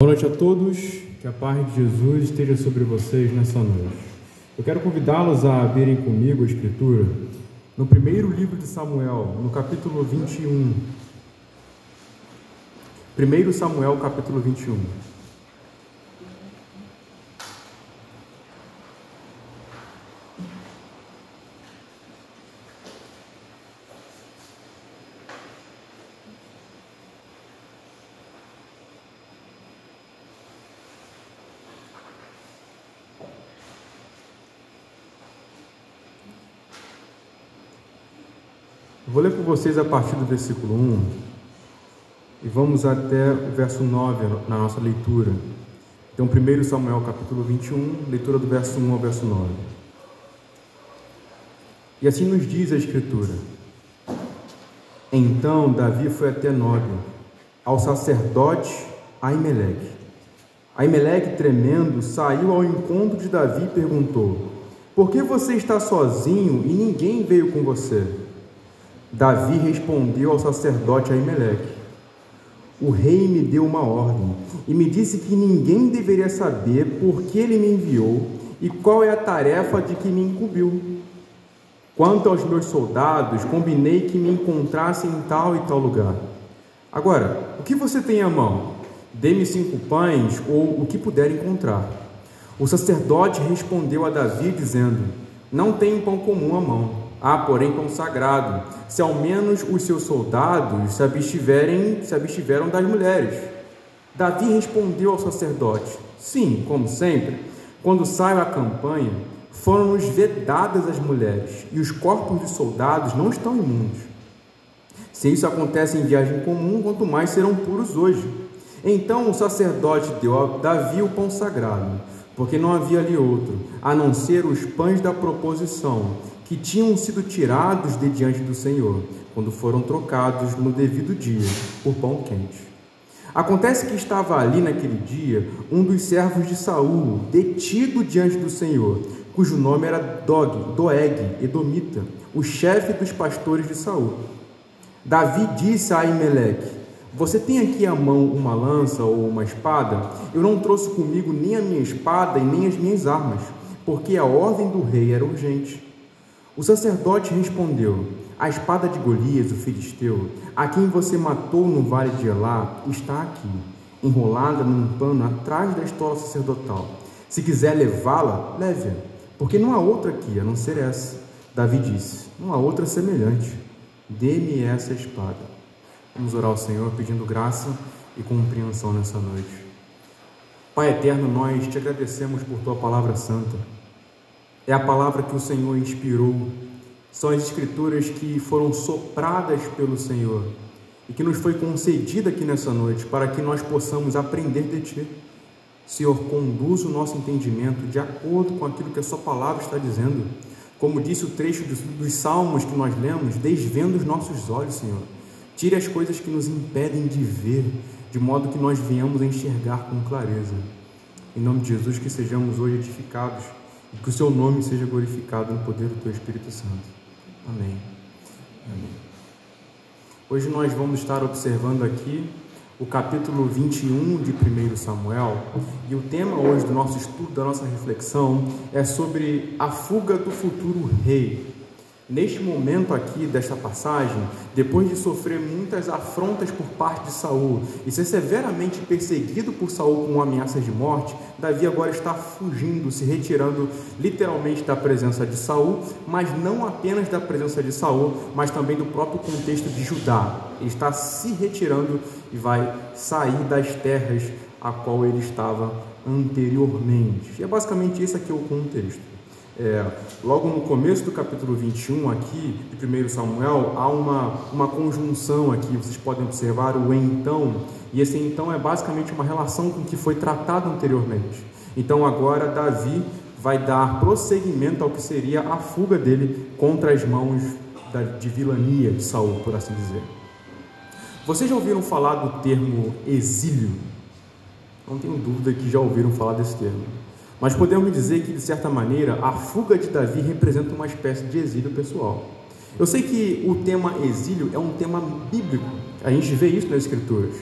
Boa noite a todos, que a paz de Jesus esteja sobre vocês nessa noite. Eu quero convidá-los a abrirem comigo a Escritura no primeiro livro de Samuel, no capítulo 21. 1 Samuel, capítulo 21. Vou ler com vocês a partir do versículo 1 e vamos até o verso 9 na nossa leitura. Então, 1 Samuel capítulo 21, leitura do verso 1 ao verso 9. E assim nos diz a Escritura: Então Davi foi até Nob, ao sacerdote Aimeleque. Aimeleque, tremendo, saiu ao encontro de Davi e perguntou: Por que você está sozinho e ninguém veio com você? Davi respondeu ao sacerdote Aimeleque: O rei me deu uma ordem e me disse que ninguém deveria saber por que ele me enviou e qual é a tarefa de que me incumbiu. Quanto aos meus soldados, combinei que me encontrassem em tal e tal lugar. Agora, o que você tem à mão? Dê-me cinco pães ou o que puder encontrar. O sacerdote respondeu a Davi, dizendo: Não tenho pão comum à mão Há, porém, pão sagrado, se ao menos os seus soldados se abstiverem, se abstiveram das mulheres. Davi respondeu ao sacerdote: Sim, como sempre, quando saio à campanha, foram-nos vedadas as mulheres, e os corpos de soldados não estão imundos. Se isso acontece em viagem comum, quanto mais serão puros hoje. Então o sacerdote deu a Davi o pão sagrado, porque não havia ali outro, a não ser os pães da proposição, que tinham sido tirados de diante do Senhor, quando foram trocados no devido dia por pão quente. Acontece que estava ali naquele dia um dos servos de Saul, detido diante do Senhor, cujo nome era Dog, Doeg, Edomita, o chefe dos pastores de Saul. Davi disse a Aimeleque: Você tem aqui à mão uma lança ou uma espada? Eu não trouxe comigo nem a minha espada e nem as minhas armas, porque a ordem do rei era urgente. O sacerdote respondeu: A espada de Golias, o filisteu, a quem você matou no vale de Elá, está aqui, enrolada num pano atrás da estola sacerdotal. Se quiser levá-la, leve-a, porque não há outra aqui a não ser essa. Davi disse: Não há outra semelhante. Dê-me essa espada. Vamos orar ao Senhor pedindo graça e compreensão nessa noite. Pai eterno, nós te agradecemos por tua palavra santa é a palavra que o Senhor inspirou, são as escrituras que foram sopradas pelo Senhor e que nos foi concedida aqui nessa noite para que nós possamos aprender de Ti. Senhor, conduz o nosso entendimento de acordo com aquilo que a Sua palavra está dizendo. Como disse o trecho dos, dos salmos que nós lemos, desvendo os nossos olhos, Senhor. Tire as coisas que nos impedem de ver, de modo que nós venhamos a enxergar com clareza. Em nome de Jesus, que sejamos hoje edificados e que o seu nome seja glorificado no poder do teu Espírito Santo. Amém. Amém. Hoje nós vamos estar observando aqui o capítulo 21 de 1 Samuel, e o tema hoje do nosso estudo, da nossa reflexão, é sobre a fuga do futuro rei. Neste momento aqui desta passagem, depois de sofrer muitas afrontas por parte de Saul e ser severamente perseguido por Saul com ameaças de morte, Davi agora está fugindo, se retirando literalmente da presença de Saul, mas não apenas da presença de Saul, mas também do próprio contexto de Judá. Ele está se retirando e vai sair das terras a qual ele estava anteriormente. E é basicamente esse aqui o contexto. É, logo no começo do capítulo 21 aqui, de 1 Samuel, há uma, uma conjunção aqui, vocês podem observar o então, e esse então é basicamente uma relação com o que foi tratado anteriormente. Então agora Davi vai dar prosseguimento ao que seria a fuga dele contra as mãos da, de vilania de Saul, por assim dizer. Vocês já ouviram falar do termo exílio? Não tenho dúvida que já ouviram falar desse termo. Mas podemos dizer que, de certa maneira, a fuga de Davi representa uma espécie de exílio pessoal. Eu sei que o tema exílio é um tema bíblico, a gente vê isso nas Escrituras.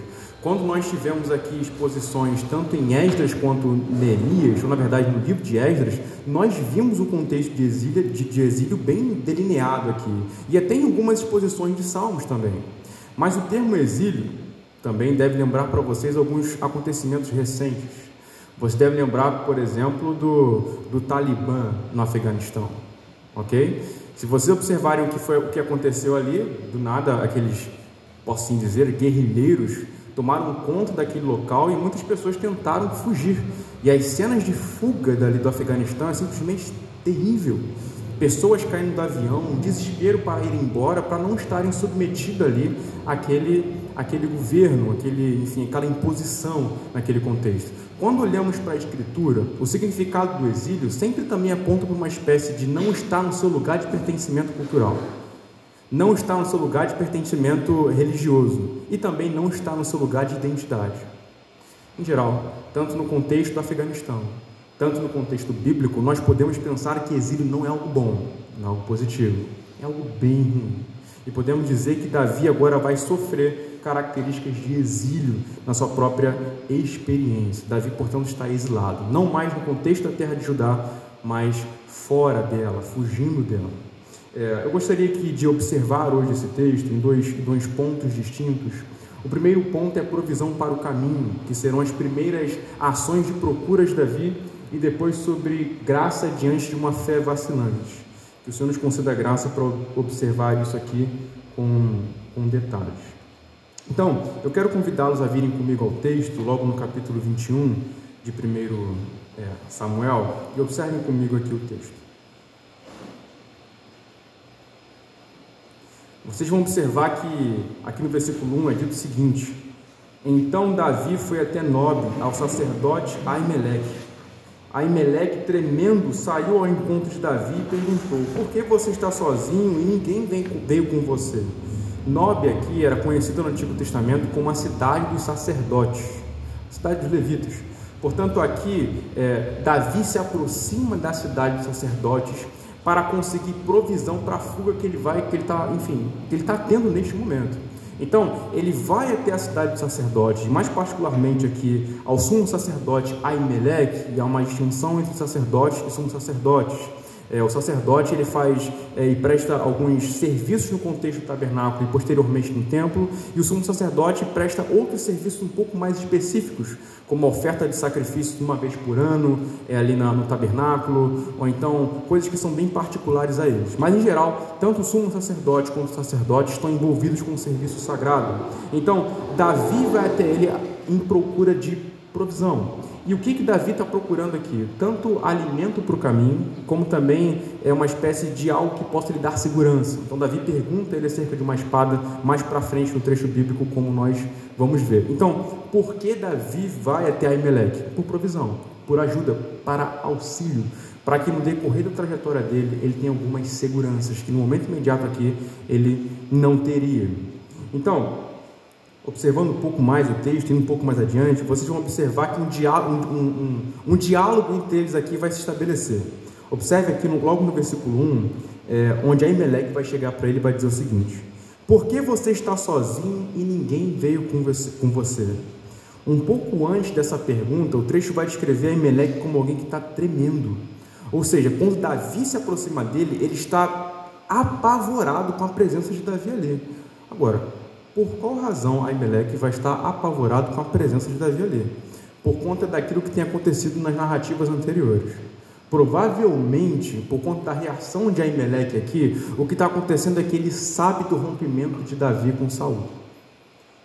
quando nós tivemos aqui exposições tanto em Esdras quanto Neemias, ou na verdade no livro de Esdras, nós vimos o contexto de exílio, de, de exílio bem delineado aqui, e até em algumas exposições de Salmos também. Mas o termo exílio também deve lembrar para vocês alguns acontecimentos recentes. Você deve lembrar, por exemplo, do, do Talibã no Afeganistão, ok? Se vocês observarem o que foi o que aconteceu ali, do nada aqueles, posso assim dizer, guerrilheiros tomaram conta daquele local e muitas pessoas tentaram fugir. E as cenas de fuga dali do Afeganistão é simplesmente terrível. Pessoas caindo do avião, um desespero para ir embora, para não estarem submetidas ali àquele, àquele governo, aquele, enfim, aquela imposição naquele contexto. Quando olhamos para a Escritura, o significado do exílio sempre também aponta para uma espécie de não estar no seu lugar de pertencimento cultural não está no seu lugar de pertencimento religioso e também não está no seu lugar de identidade. Em geral, tanto no contexto do Afeganistão, tanto no contexto bíblico, nós podemos pensar que exílio não é algo bom, não é algo positivo, é algo bem ruim. E podemos dizer que Davi agora vai sofrer características de exílio na sua própria experiência. Davi, portanto, está exilado, não mais no contexto da terra de Judá, mas fora dela, fugindo dela. É, eu gostaria aqui de observar hoje esse texto em dois, dois pontos distintos. O primeiro ponto é a provisão para o caminho, que serão as primeiras ações de procura de Davi, e depois sobre graça diante de uma fé vacilante. Que o Senhor nos conceda graça para observar isso aqui com, com detalhes. Então, eu quero convidá-los a virem comigo ao texto, logo no capítulo 21 de 1 é, Samuel, e observem comigo aqui o texto. Vocês vão observar que aqui no versículo 1 é dito o seguinte: Então Davi foi até Nob, ao sacerdote Aimeleque. Aimeleque, tremendo, saiu ao encontro de Davi e perguntou: Por que você está sozinho e ninguém veio com você? Nob aqui era conhecida no Antigo Testamento como a cidade dos sacerdotes, cidade dos levitas. Portanto, aqui é, Davi se aproxima da cidade dos sacerdotes para conseguir provisão para a fuga que ele vai, que ele está, enfim, que ele está tendo neste momento. Então, ele vai até a cidade dos sacerdotes, mais particularmente aqui ao sumo sacerdote Aimeleque, e há uma distinção entre sacerdotes e sumos sacerdotes. É, o sacerdote ele faz é, e presta alguns serviços no contexto do tabernáculo e posteriormente no templo, e o sumo sacerdote presta outros serviços um pouco mais específicos, como a oferta de sacrifícios uma vez por ano é, ali na, no tabernáculo, ou então coisas que são bem particulares a eles. Mas em geral, tanto o sumo sacerdote quanto o sacerdote estão envolvidos com o serviço sagrado. Então, Davi vai até ele em procura de provisão. E o que, que Davi está procurando aqui? Tanto alimento para o caminho, como também é uma espécie de algo que possa lhe dar segurança. Então, Davi pergunta ele acerca de uma espada mais para frente no trecho bíblico, como nós vamos ver. Então, por que Davi vai até Aimeleque? Por provisão, por ajuda, para auxílio, para que no decorrer da trajetória dele ele tenha algumas seguranças que no momento imediato aqui ele não teria. Então, observando um pouco mais o texto, indo um pouco mais adiante, vocês vão observar que um diálogo, um, um, diálogo entre eles aqui vai se estabelecer. Observe aqui no, logo no versículo 1, é, onde Aimeleque vai chegar para ele e vai dizer o seguinte: Por que você está sozinho e ninguém veio com você? Um pouco antes dessa pergunta, o trecho vai descrever Aimeleque como alguém que está tremendo. Ou seja, quando Davi se aproxima dele, ele está apavorado com a presença de Davi ali. Agora, por qual razão Aimeleque vai estar apavorado com a presença de Davi ali? Por conta daquilo que tem acontecido nas narrativas anteriores. Provavelmente, por conta da reação de Aimeleque aqui, o que está acontecendo é que ele sabe do rompimento de Davi com Saul.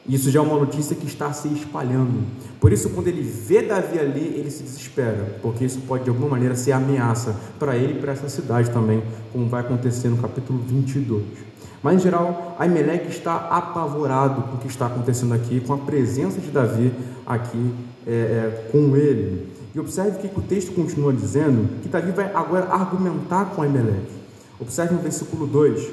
Isso já é uma notícia que está se espalhando. Por isso, quando ele vê Davi ali, ele se desespera, porque isso pode de alguma maneira ser ameaça para ele e para essa cidade também, como vai acontecer no capítulo 22. Mas, em geral, Aimeleque está apavorado com o que está acontecendo aqui, com a presença de Davi aqui é, é, com ele. E observe que o texto continua dizendo que Davi vai agora argumentar com Aimeleque. Observe no versículo 2.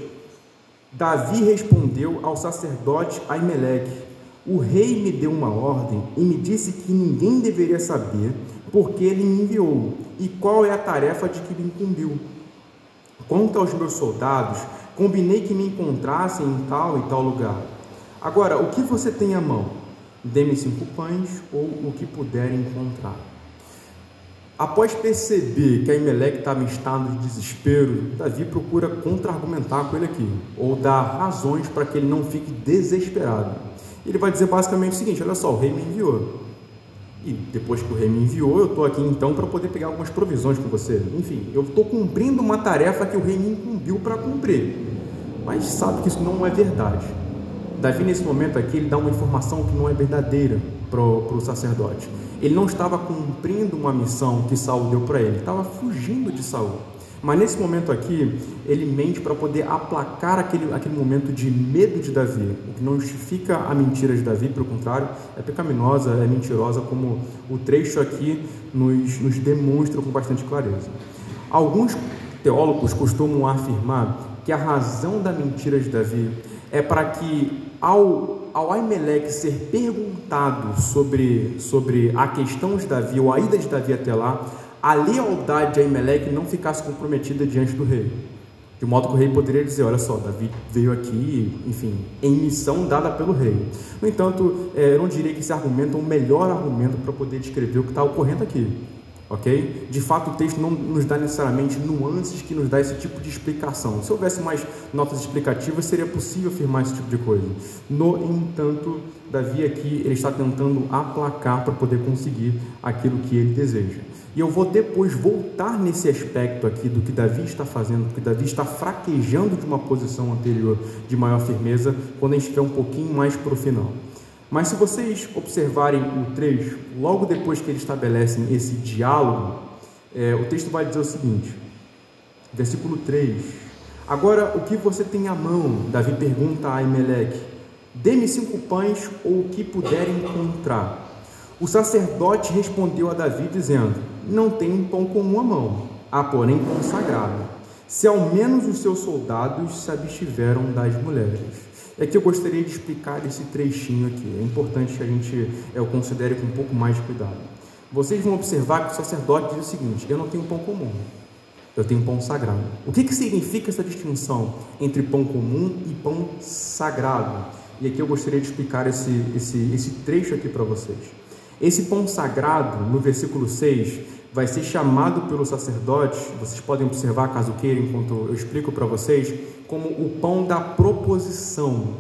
Davi respondeu ao sacerdote Aimeleque: O rei me deu uma ordem e me disse que ninguém deveria saber porque ele me enviou e qual é a tarefa de que me incumbiu. Quanto aos meus soldados, combinei que me encontrassem em tal e tal lugar. Agora, o que você tem à mão? Dê-me cinco pães ou o que puder encontrar. Após perceber que Aimeleque estava em estado de desespero, Davi procura contra-argumentar com ele aqui, ou dar razões para que ele não fique desesperado. Ele vai dizer basicamente o seguinte: olha só, o rei me enviou. E depois que o rei me enviou, eu estou aqui então para poder pegar algumas provisões com você. Enfim, eu estou cumprindo uma tarefa que o rei me incumbiu para cumprir. Mas sabe que isso não é verdade. Davi, nesse momento aqui, ele dá uma informação que não é verdadeira para o sacerdote. Ele não estava cumprindo uma missão que Saul deu para ele, ele estava fugindo de Saul. Mas nesse momento aqui, ele mente para poder aplacar aquele, aquele momento de medo de Davi, o que não justifica a mentira de Davi, pelo contrário, é pecaminosa, é mentirosa, como o trecho aqui nos, nos demonstra com bastante clareza. Alguns teólogos costumam afirmar que a razão da mentira de Davi é para que ao, ao Aimeleque ser perguntado sobre, sobre a questão de Davi, ou a ida de Davi até lá, a lealdade de Aimeleque não ficasse comprometida diante do rei. De modo que o rei poderia dizer: Olha só, Davi veio aqui, enfim, em missão dada pelo rei. No entanto, é, eu não diria que esse argumento é o melhor argumento para poder descrever o que está ocorrendo aqui ok? De fato, o texto não nos dá necessariamente nuances que nos dá esse tipo de explicação. Se houvesse mais notas explicativas, seria possível afirmar esse tipo de coisa. No entanto, Davi aqui ele está tentando aplacar para poder conseguir aquilo que ele deseja. E eu vou depois voltar nesse aspecto aqui do que Davi está fazendo, do que Davi está fraquejando de uma posição anterior de maior firmeza, quando a gente estiver um pouquinho mais para o final. Mas se vocês observarem o trecho, logo depois que eles estabelecem esse diálogo, é, o texto vai dizer o seguinte, versículo 3: Agora o que você tem à mão? Davi pergunta a Aimeleque: Dê-me cinco pães ou o que puder encontrar. O sacerdote respondeu a Davi, dizendo: Não tenho pão comum à mão, há porém pão sagrado. Se ao menos os seus soldados se abstiveram das mulheres. É que eu gostaria de explicar esse trechinho aqui. É importante que a gente é, o considere com um pouco mais de cuidado. Vocês vão observar que o sacerdote diz o seguinte: Eu não tenho pão comum, eu tenho pão sagrado. O que, que significa essa distinção entre pão comum e pão sagrado? E aqui eu gostaria de explicar esse, esse, esse trecho aqui para vocês. Esse pão sagrado, no versículo 6, vai ser chamado pelo sacerdote, vocês podem observar caso queiram, enquanto eu explico para vocês, como o pão da proposição.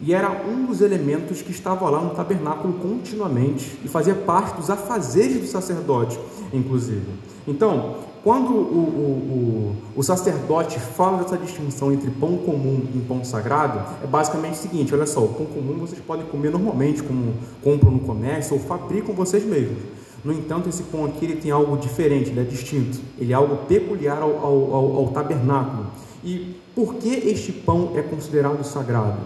E era um dos elementos que estava lá no tabernáculo continuamente e fazia parte dos afazeres do sacerdote, inclusive. Então, quando o, o, o, o, sacerdote fala dessa distinção entre pão comum e pão sagrado, é basicamente o seguinte: olha só, o pão comum vocês podem comer normalmente, como compram no comércio ou fabricam vocês mesmos. No entanto, esse pão aqui ele tem algo diferente, ele é distinto, ele é algo peculiar ao, ao, ao, ao tabernáculo. E por que este pão é considerado sagrado?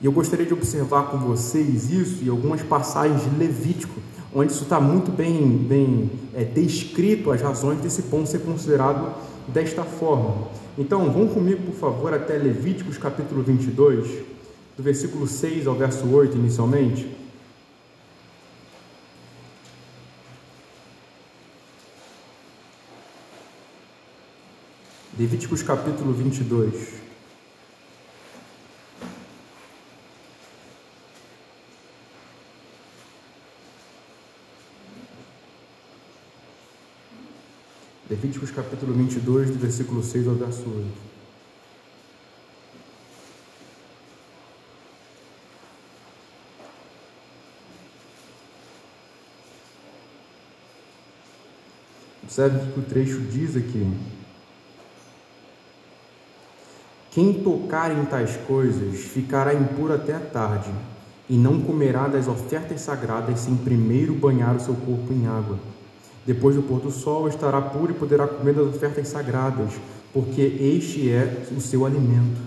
E eu gostaria de observar com vocês isso e algumas passagens de Levítico, onde isso está muito bem, bem é, descrito, as razões desse pão ser considerado desta forma. Então, vão comigo, por favor, até Levíticos capítulo 22, do versículo 6 ao verso 8 inicialmente. Levíticos capítulo 22. Levíticos capítulo 22, do versículo 6 ao verso 8. Observe que o trecho diz aqui. Quem tocar em tais coisas ficará impuro até a tarde, e não comerá das ofertas sagradas sem primeiro banhar o seu corpo em água. Depois do pôr do sol estará puro e poderá comer das ofertas sagradas, porque este é o seu alimento.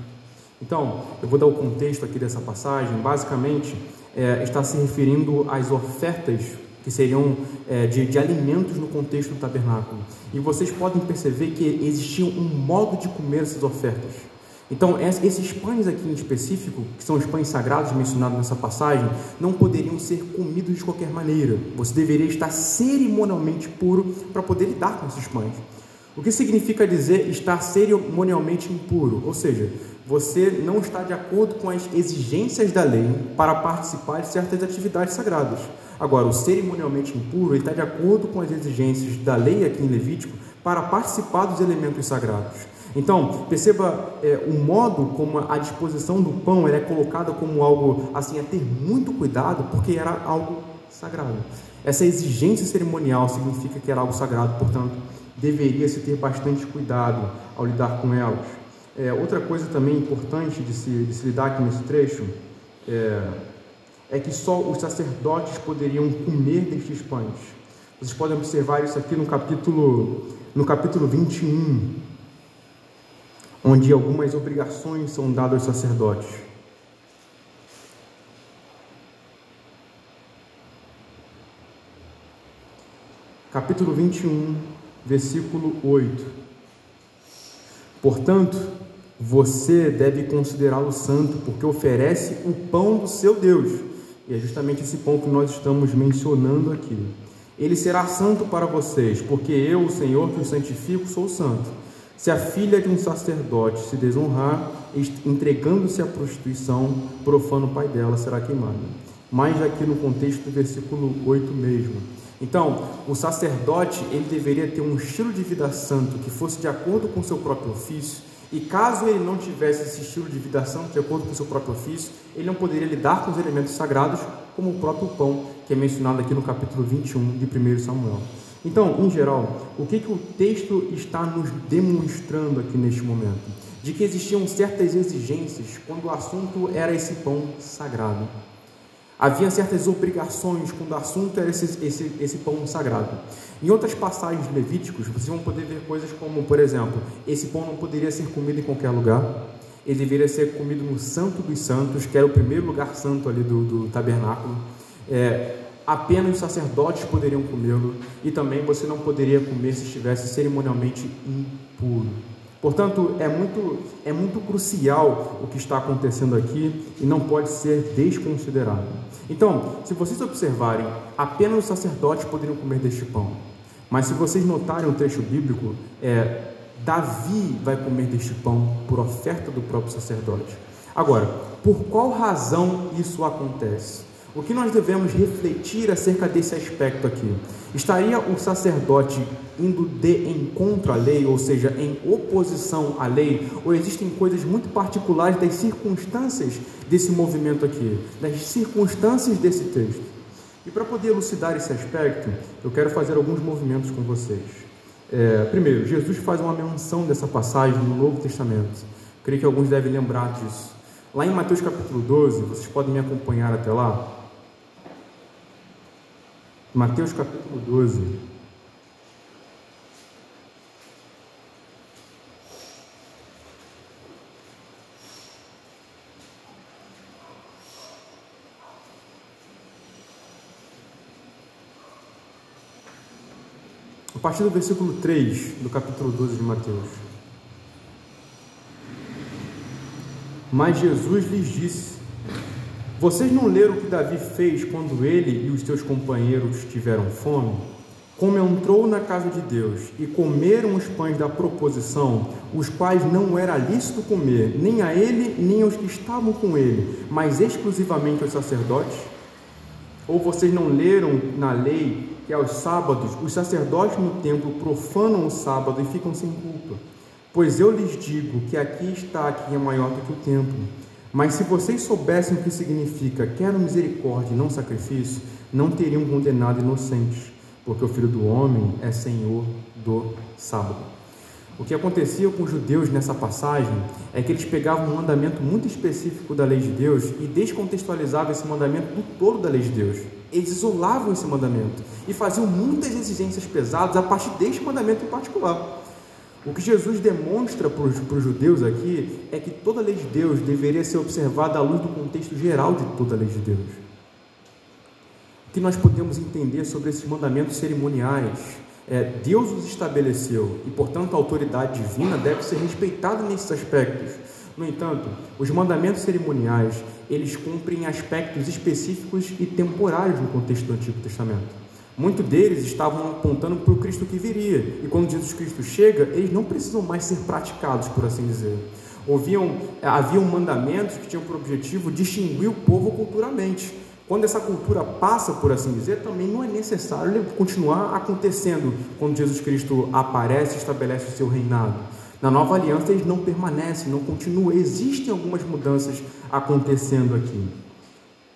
Então, eu vou dar o contexto aqui dessa passagem. Basicamente, é, está se referindo às ofertas que seriam é, de, de, alimentos no contexto do tabernáculo. E vocês podem perceber que existia um modo de comer essas ofertas. Então, esses pães aqui em específico, que são os pães sagrados mencionados nessa passagem, não poderiam ser comidos de qualquer maneira. Você deveria estar cerimonialmente puro para poder lidar com esses pães. O que significa dizer estar cerimonialmente impuro? Ou seja, você não está de acordo com as exigências da lei para participar de certas atividades sagradas. Agora, o cerimonialmente impuro está de acordo com as exigências da lei aqui em Levítico para participar dos elementos sagrados. Então, perceba é, o modo como a disposição do pão é colocada como algo assim a ter muito cuidado, porque era algo sagrado. Essa exigência cerimonial significa que era algo sagrado, portanto, deveria se ter bastante cuidado ao lidar com elas. É, outra coisa também importante de se, de se lidar aqui nesse trecho é, é que só os sacerdotes poderiam comer destes pães. Vocês podem observar isso aqui no capítulo, no capítulo 21, onde algumas obrigações são dadas aos sacerdotes. Capítulo 21, versículo 8. Portanto, você deve considerá-lo santo, porque oferece o pão do seu Deus. E é justamente esse pão que nós estamos mencionando aqui. Ele será santo para vocês, porque eu, o Senhor que o santifico, sou santo. Se a filha de um sacerdote se desonrar, entregando-se à prostituição, profano o pai dela será queimado. Mais aqui no contexto do versículo 8 mesmo. Então, o sacerdote ele deveria ter um estilo de vida santo que fosse de acordo com seu próprio ofício, e caso ele não tivesse esse estilo de vida santo de acordo com seu próprio ofício, ele não poderia lidar com os elementos sagrados, como o próprio pão, que é mencionado aqui no capítulo 21 de 1 Samuel. Então, em geral, o que, que o texto está nos demonstrando aqui neste momento? De que existiam certas exigências quando o assunto era esse pão sagrado. Havia certas obrigações quando o assunto era esse, esse, esse pão sagrado. Em outras passagens de Levíticos, vocês vão poder ver coisas como, por exemplo, esse pão não poderia ser comido em qualquer lugar, ele deveria ser comido no Santo dos Santos, que era o primeiro lugar santo ali do, do tabernáculo. É, apenas os sacerdotes poderiam comê-lo, e também você não poderia comer se estivesse cerimonialmente impuro. Portanto, é muito, é muito crucial o que está acontecendo aqui e não pode ser desconsiderado. Então, se vocês observarem, apenas os sacerdotes poderiam comer deste pão. Mas se vocês notarem o trecho bíblico, é, Davi vai comer deste pão por oferta do próprio sacerdote. Agora, por qual razão isso acontece? O que nós devemos refletir acerca desse aspecto aqui? Estaria o sacerdote indo de encontro à lei, ou seja, em oposição à lei, ou existem coisas muito particulares das circunstâncias desse movimento aqui, das circunstâncias desse texto? E para poder elucidar esse aspecto, eu quero fazer alguns movimentos com vocês. É, primeiro, Jesus faz uma menção dessa passagem no Novo Testamento. Creio que alguns devem lembrar disso. Lá em Mateus capítulo 12, vocês podem me acompanhar até lá. Mateus capítulo 12. A partir do versículo 3 do capítulo 12 de Mateus. Mas Jesus lhes disse: vocês não leram o que Davi fez quando ele e os seus companheiros tiveram fome? Como entrou na casa de Deus e comeram os pães da proposição, os quais não era lícito comer, nem a ele, nem aos que estavam com ele, mas exclusivamente aos sacerdotes? Ou vocês não leram na lei que aos sábados os sacerdotes no templo profanam o sábado e ficam sem culpa? Pois eu lhes digo que aqui está quem é maior do que o templo. Mas se vocês soubessem o que significa quero misericórdia e não sacrifício, não teriam condenado inocentes, porque o Filho do Homem é Senhor do sábado. O que acontecia com os judeus nessa passagem é que eles pegavam um mandamento muito específico da lei de Deus e descontextualizavam esse mandamento do todo da lei de Deus. Eles isolavam esse mandamento e faziam muitas exigências pesadas a partir deste mandamento em particular. O que Jesus demonstra para os judeus aqui é que toda a lei de Deus deveria ser observada à luz do contexto geral de toda a lei de Deus. O que nós podemos entender sobre esses mandamentos cerimoniais? É, Deus os estabeleceu e, portanto, a autoridade divina deve ser respeitada nesses aspectos. No entanto, os mandamentos cerimoniais, eles cumprem aspectos específicos e temporários no contexto do Antigo Testamento. Muitos deles estavam apontando para o Cristo que viria, e quando Jesus Cristo chega, eles não precisam mais ser praticados, por assim dizer. Ouviam, haviam mandamentos que tinham por objetivo distinguir o povo culturalmente. Quando essa cultura passa, por assim dizer, também não é necessário continuar acontecendo quando Jesus Cristo aparece e estabelece o seu reinado. Na nova aliança, eles não permanecem, não continuam. Existem algumas mudanças acontecendo aqui.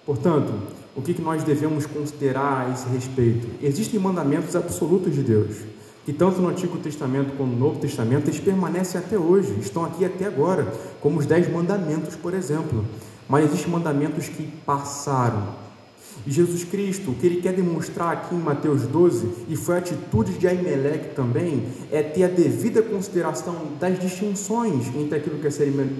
Portanto, o que nós devemos considerar a esse respeito? Existem mandamentos absolutos de Deus, que tanto no Antigo Testamento como no Novo Testamento eles permanecem até hoje, estão aqui até agora, como os Dez Mandamentos, por exemplo. Mas existem mandamentos que passaram. E Jesus Cristo, o que ele quer demonstrar aqui em Mateus 12, e foi a atitude de Aimeleque também, é ter a devida consideração das distinções entre aquilo que é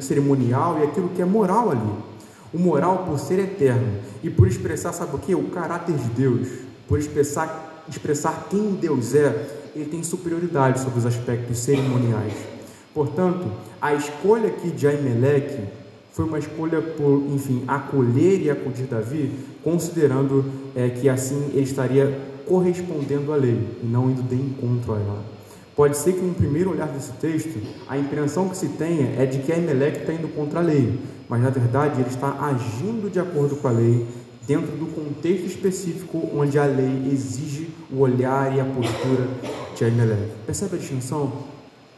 cerimonial e aquilo que é moral ali. O moral por ser eterno e por expressar, sabe o que? O caráter de Deus, por expressar, expressar quem Deus é, ele tem superioridade sobre os aspectos cerimoniais. Portanto, a escolha aqui de Aimeleque foi uma escolha por, enfim, acolher e acudir Davi, considerando é, que assim ele estaria correspondendo à lei e não indo de encontro a ela. Pode ser que, no primeiro olhar desse texto, a impressão que se tenha é de que Aimeleque está indo contra a lei, mas na verdade ele está agindo de acordo com a lei, dentro do contexto específico onde a lei exige o olhar e a postura de Aimeleque. Percebe a distinção?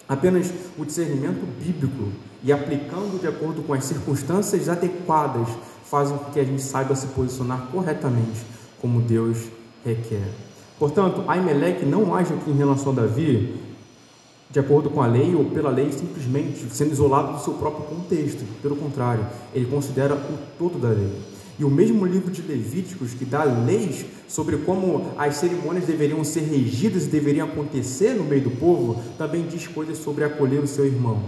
Apenas o discernimento bíblico e aplicando de acordo com as circunstâncias adequadas fazem com que a gente saiba se posicionar corretamente como Deus requer. Portanto, Aimeleque não age aqui em relação a Davi de acordo com a lei ou pela lei, simplesmente sendo isolado do seu próprio contexto. Pelo contrário, ele considera o todo da lei. E o mesmo livro de Levíticos, que dá leis sobre como as cerimônias deveriam ser regidas e deveriam acontecer no meio do povo, também diz coisas sobre acolher o seu irmão.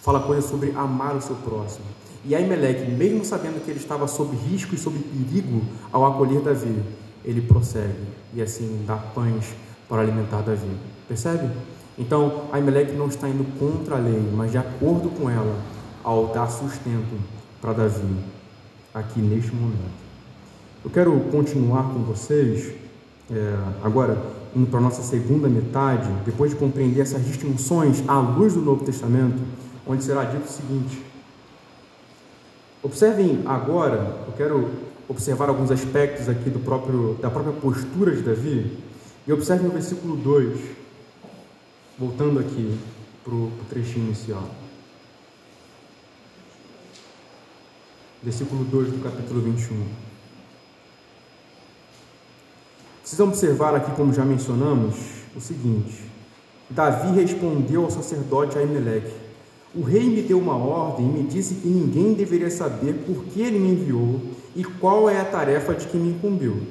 Fala coisas sobre amar o seu próximo. E Aimeleque, mesmo sabendo que ele estava sob risco e sob perigo ao acolher Davi, ele prossegue e assim dá pães para alimentar Davi. Percebe? Então, Aimeleque não está indo contra a lei, mas de acordo com ela, ao dar sustento para Davi aqui neste momento. Eu quero continuar com vocês, é, agora indo para a nossa segunda metade, depois de compreender essas distinções à luz do Novo Testamento, onde será dito o seguinte: observem agora, eu quero observar alguns aspectos aqui do próprio, da própria postura de Davi, e observem o versículo 2, voltando aqui para o trechinho inicial. versículo 2 do capítulo 21. Precisamos observar aqui, como já mencionamos, o seguinte: Davi respondeu ao sacerdote Aimeleque: O rei me deu uma ordem e me disse que ninguém deveria saber por que ele me enviou e qual é a tarefa de que me incumbiu.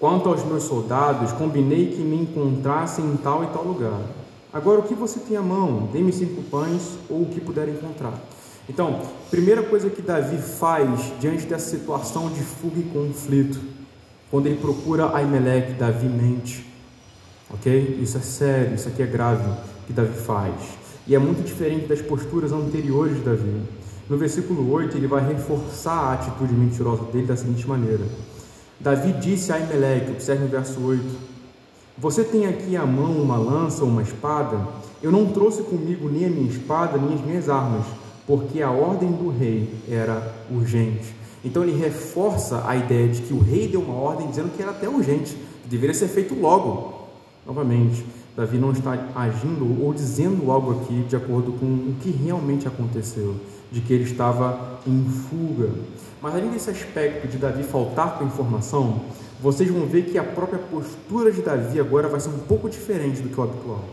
Quanto aos meus soldados, combinei que me encontrassem em tal e tal lugar. Agora, o que você tem à mão? Dê-me cinco pães ou o que puder encontrar. Então, primeira coisa que Davi faz diante dessa situação de fuga e conflito, quando ele procura Aimeleque, Davi mente. Ok? Isso é sério, isso aqui é grave que Davi faz. E é muito diferente das posturas anteriores de Davi. No versículo 8, ele vai reforçar a atitude mentirosa dele da seguinte maneira: Davi disse a Aimeleque, observe o verso 8: Você tem aqui à mão uma lança ou uma espada? Eu não trouxe comigo nem a minha espada, nem as minhas armas porque a ordem do rei era urgente. Então ele reforça a ideia de que o rei deu uma ordem dizendo que era até urgente, que deveria ser feito logo. Novamente, Davi não está agindo ou dizendo algo aqui de acordo com o que realmente aconteceu, de que ele estava em fuga. Mas além desse aspecto de Davi faltar com informação, vocês vão ver que a própria postura de Davi agora vai ser um pouco diferente do que o habitual.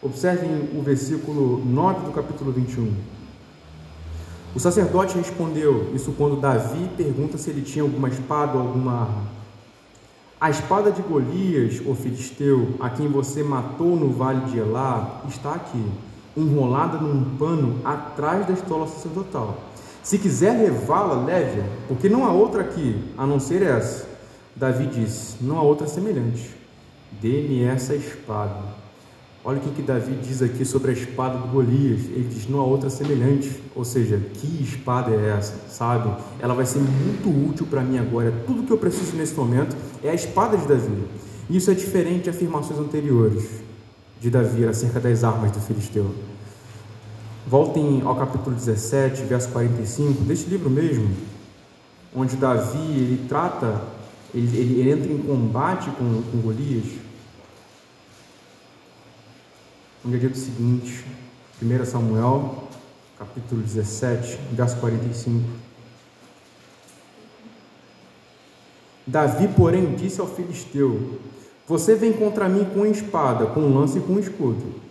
Observem o versículo 9 do capítulo 21. O sacerdote respondeu, isso quando Davi pergunta se ele tinha alguma espada ou alguma arma. A espada de Golias, o filisteu, a quem você matou no vale de Elá, está aqui, enrolada num pano atrás da estola sacerdotal. Se quiser levá-la, leve-a, porque não há outra aqui, a não ser essa. Davi disse: Não há outra semelhante. Dê-me essa espada. Olha o que, que Davi diz aqui sobre a espada do Golias. Ele diz: não há outra semelhante. Ou seja, que espada é essa? Sabe? Ela vai ser muito útil para mim agora. Tudo que eu preciso nesse momento é a espada de Davi. Isso é diferente de afirmações anteriores de Davi acerca das armas do filisteu. Voltem ao capítulo 17, verso 45, deste livro mesmo, onde Davi ele trata, ele, ele, entra em combate com, com Golias. Onde é dito o seguinte, 1 Samuel, capítulo 17, verso 45. Davi, porém, disse ao filisteu: Você vem contra mim com espada, com lança e com escudo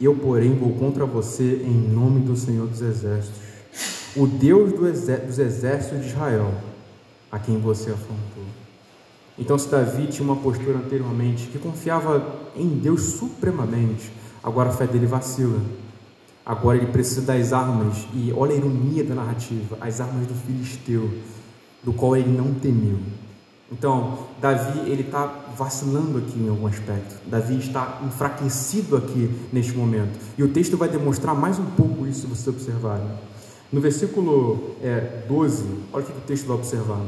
eu, porém, vou contra você em nome do Senhor dos Exércitos, o Deus do dos exércitos de Israel, a quem você afrontou. Então, se Davi tinha uma postura anteriormente que confiava em Deus supremamente, agora a fé dele vacila. Agora ele precisa das armas, e olha a ironia da narrativa: as armas do filisteu, do qual ele não temeu. Então, Davi ele está vacilando aqui em algum aspecto. Davi está enfraquecido aqui neste momento. E o texto vai demonstrar mais um pouco isso, se você observar. No versículo é, 12, olha o que o texto vai observar.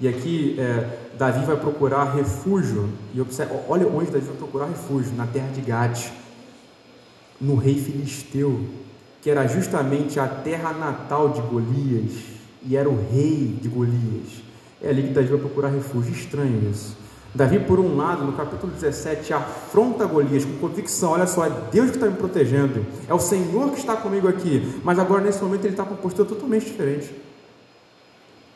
E aqui é, Davi vai procurar refúgio. E observa, olha onde Davi vai procurar refúgio: na terra de Gade, no rei filisteu, que era justamente a terra natal de Golias, e era o rei de Golias. É ali que Davi vai procurar refúgio. Estranho isso. Davi, por um lado, no capítulo 17, afronta Golias com convicção: olha só, é Deus que está me protegendo, é o Senhor que está comigo aqui. Mas agora, nesse momento, ele está com uma postura totalmente diferente.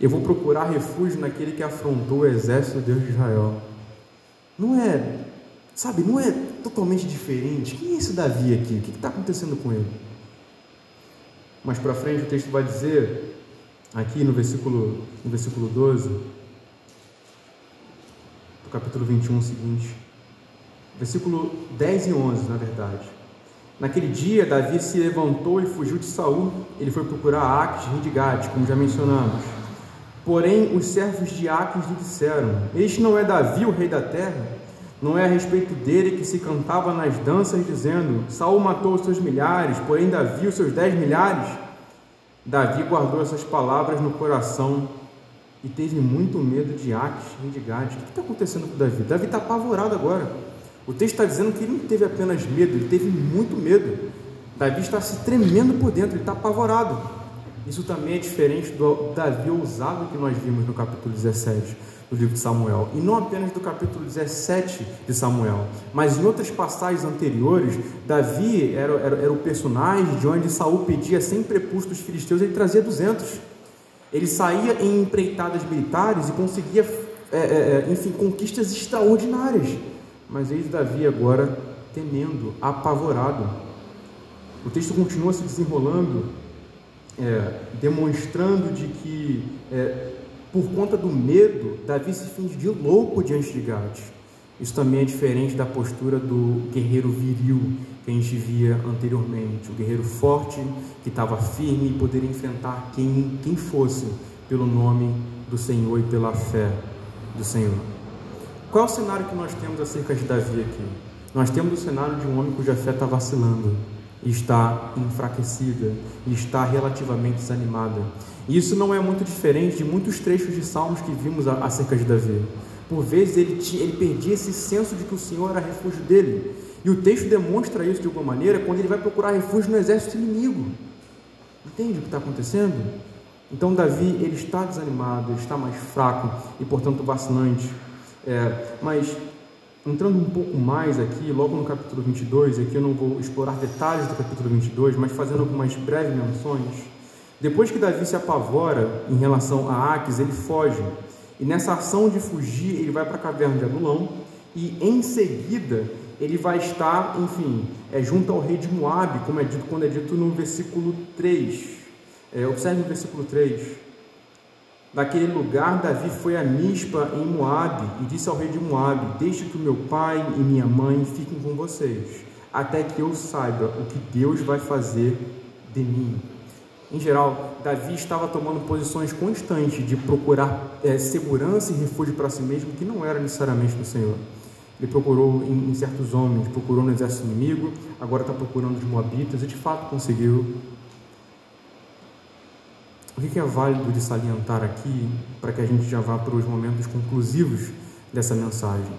Eu vou procurar refúgio naquele que afrontou o exército de Deus de Israel. Não é, sabe, não é totalmente diferente. Quem é esse Davi aqui? O que está acontecendo com ele? Mais para frente, o texto vai dizer aqui no versículo, no versículo 12, do capítulo 21 seguinte, versículo 10 e 11, na verdade. Naquele dia, Davi se levantou e fugiu de Saul. Ele foi procurar Aques, rei de Gade, como já mencionamos. Porém, os servos de Aques lhe disseram: Este não é Davi, o rei da terra? Não é a respeito dele que se cantava nas danças, dizendo: Saul matou os seus milhares, porém Davi os seus dez milhares? Davi guardou essas palavras no coração e teve muito medo de Aques e de Gade. O que está acontecendo com Davi? Davi está apavorado agora. O texto está dizendo que ele não teve apenas medo, ele teve muito medo. Davi está se tremendo por dentro, ele está apavorado. Isso também é diferente do Davi ousado que nós vimos no capítulo 17 do livro de Samuel, e não apenas do capítulo 17 de Samuel, mas em outras passagens anteriores, Davi era, era, era o personagem de onde Saul pedia 100 prepúcios dos filisteus, ele trazia 200. Ele saía em empreitadas militares e conseguia, é, é, é, enfim, conquistas extraordinárias. Mas eis Davi agora temendo, apavorado. O texto continua se desenrolando, é, demonstrando de que é, por conta do medo, Davi se finge louco diante de Gade. Isso também é diferente da postura do guerreiro viril que a gente via anteriormente, o guerreiro forte que estava firme e poderia enfrentar quem, quem fosse pelo nome do Senhor e pela fé do Senhor. Qual é o cenário que nós temos acerca de Davi aqui? Nós temos o cenário de um homem cuja fé está vacilando, está enfraquecida está relativamente desanimada. E isso não é muito diferente de muitos trechos de Salmos que vimos acerca de Davi. Por vezes ele, tinha, ele perdia esse senso de que o Senhor era refúgio dele. E o texto demonstra isso de alguma maneira quando ele vai procurar refúgio no exército inimigo. Entende o que está acontecendo? Então Davi ele está desanimado, ele está mais fraco e portanto vacilante. É, mas entrando um pouco mais aqui, logo no capítulo 22, aqui eu não vou explorar detalhes do capítulo 22, mas fazendo algumas breves menções. Depois que Davi se apavora em relação a Aques, ele foge. E nessa ação de fugir, ele vai para a caverna de Adulão e em seguida ele vai estar, enfim, é, junto ao rei de Moabe, como é dito quando é dito no versículo 3. É, observe o versículo 3. Daquele lugar, Davi foi a Mispa em Moabe e disse ao rei de Moabe: Deixe que o meu pai e minha mãe fiquem com vocês, até que eu saiba o que Deus vai fazer de mim. Em geral, Davi estava tomando posições constantes de procurar é, segurança e refúgio para si mesmo, que não era necessariamente do Senhor. Ele procurou em, em certos homens, procurou no exército inimigo, agora está procurando os moabitas e de fato conseguiu. O que é válido de salientar aqui, para que a gente já vá para os momentos conclusivos dessa mensagem?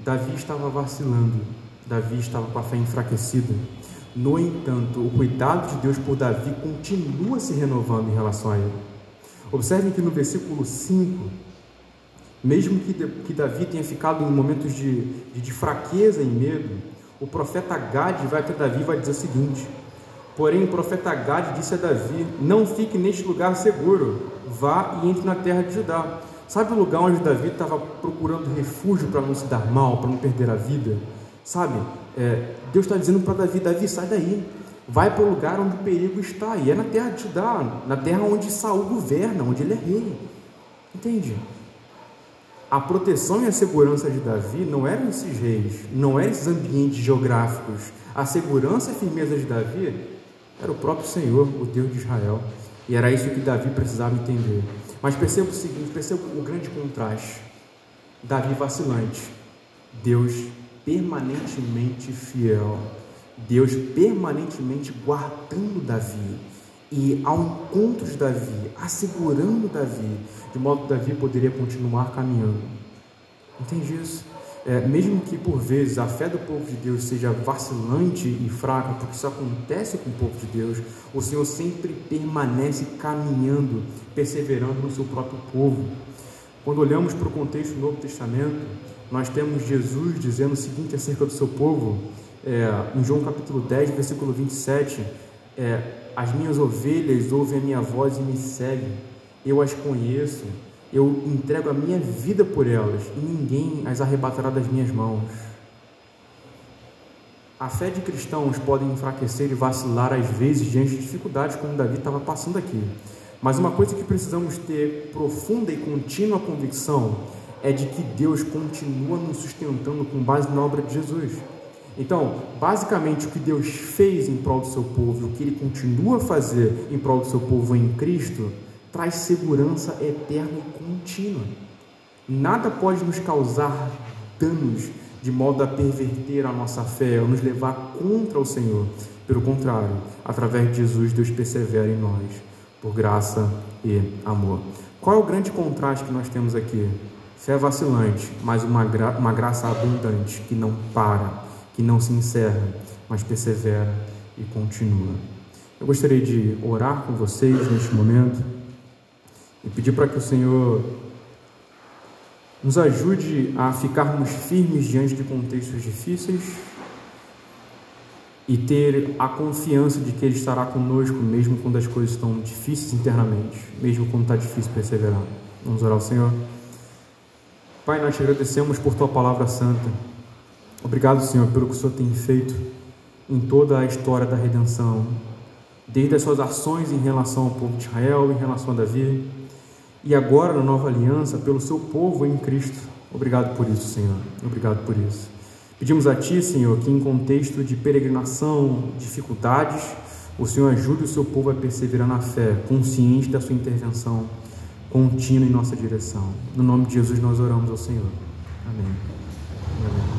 Davi estava vacilando, Davi estava com a fé enfraquecida. No entanto, o cuidado de Deus por Davi continua se renovando em relação a ele. Observem que no versículo 5, mesmo que, que Davi tenha ficado em momentos de, de, de fraqueza e medo, o profeta Gade vai até Davi e vai dizer o seguinte: Porém, o profeta Gade disse a Davi: Não fique neste lugar seguro, vá e entre na terra de Judá. Sabe o lugar onde Davi estava procurando refúgio para não se dar mal, para não perder a vida? Sabe? É, Deus está dizendo para Davi: Davi, sai daí. Vai para o lugar onde o perigo está. E é na terra de Judá, na terra onde Saul governa, onde ele é rei. Entende? A proteção e a segurança de Davi não eram esses reis, não eram esses ambientes geográficos. A segurança e firmeza de Davi era o próprio Senhor, o Deus de Israel. E era isso que Davi precisava entender. Mas perceba o seguinte, perceba o grande contraste. Davi vacilante, Deus permanentemente fiel, Deus permanentemente guardando Davi e ao encontro de Davi, assegurando Davi, de modo que Davi poderia continuar caminhando. Entende isso? É, mesmo que por vezes a fé do povo de Deus seja vacilante e fraca, porque isso acontece com o povo de Deus, o Senhor sempre permanece caminhando, perseverando no seu próprio povo. Quando olhamos para o contexto do Novo Testamento, nós temos Jesus dizendo o seguinte acerca do seu povo, é, em João capítulo 10, versículo 27, é, as minhas ovelhas ouvem a minha voz e me seguem, eu as conheço, eu entrego a minha vida por elas e ninguém as arrebatará das minhas mãos. A fé de cristãos pode enfraquecer e vacilar às vezes diante de dificuldades, como Davi estava passando aqui. Mas uma coisa que precisamos ter profunda e contínua convicção é de que Deus continua nos sustentando com base na obra de Jesus. Então, basicamente, o que Deus fez em prol do seu povo, o que Ele continua a fazer em prol do seu povo em Cristo, traz segurança eterna e contínua. Nada pode nos causar danos de modo a perverter a nossa fé ou nos levar contra o Senhor. Pelo contrário, através de Jesus, Deus persevera em nós, por graça e amor. Qual é o grande contraste que nós temos aqui? Fé vacilante, mas uma, gra uma graça abundante que não para, que não se encerra, mas persevera e continua. Eu gostaria de orar com vocês neste momento e pedir para que o Senhor nos ajude a ficarmos firmes diante de contextos difíceis e ter a confiança de que Ele estará conosco, mesmo quando as coisas estão difíceis internamente, mesmo quando está difícil perseverar. Vamos orar ao Senhor. Pai, nós te agradecemos por Tua palavra santa. Obrigado, Senhor, pelo que o Senhor tem feito em toda a história da redenção, desde as suas ações em relação ao povo de Israel, em relação a Davi e agora na nova aliança pelo seu povo em Cristo. Obrigado por isso, Senhor. Obrigado por isso. Pedimos a Ti, Senhor, que em contexto de peregrinação, dificuldades, o Senhor ajude o seu povo a perseverar na fé, consciente da sua intervenção contínua em nossa direção. No nome de Jesus nós oramos ao Senhor. Amém. Amém.